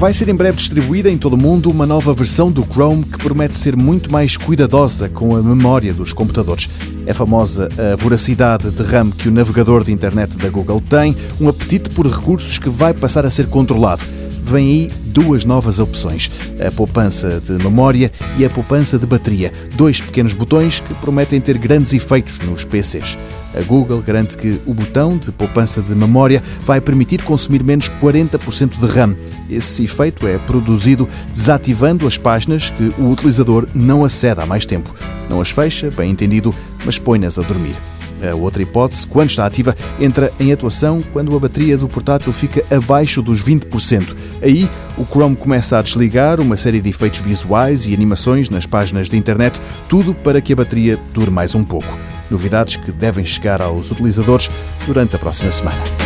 Vai ser em breve distribuída em todo o mundo uma nova versão do Chrome que promete ser muito mais cuidadosa com a memória dos computadores. É famosa a voracidade de RAM que o navegador de internet da Google tem, um apetite por recursos que vai passar a ser controlado. Vem aí duas novas opções: a poupança de memória e a poupança de bateria. Dois pequenos botões que prometem ter grandes efeitos nos PCs. A Google garante que o botão de poupança de memória vai permitir consumir menos 40% de RAM. Esse efeito é produzido desativando as páginas que o utilizador não acede há mais tempo. Não as fecha, bem entendido, mas põe-nas a dormir. A outra hipótese, quando está ativa, entra em atuação quando a bateria do portátil fica abaixo dos 20%. Aí, o Chrome começa a desligar uma série de efeitos visuais e animações nas páginas de internet, tudo para que a bateria dure mais um pouco. Novidades que devem chegar aos utilizadores durante a próxima semana.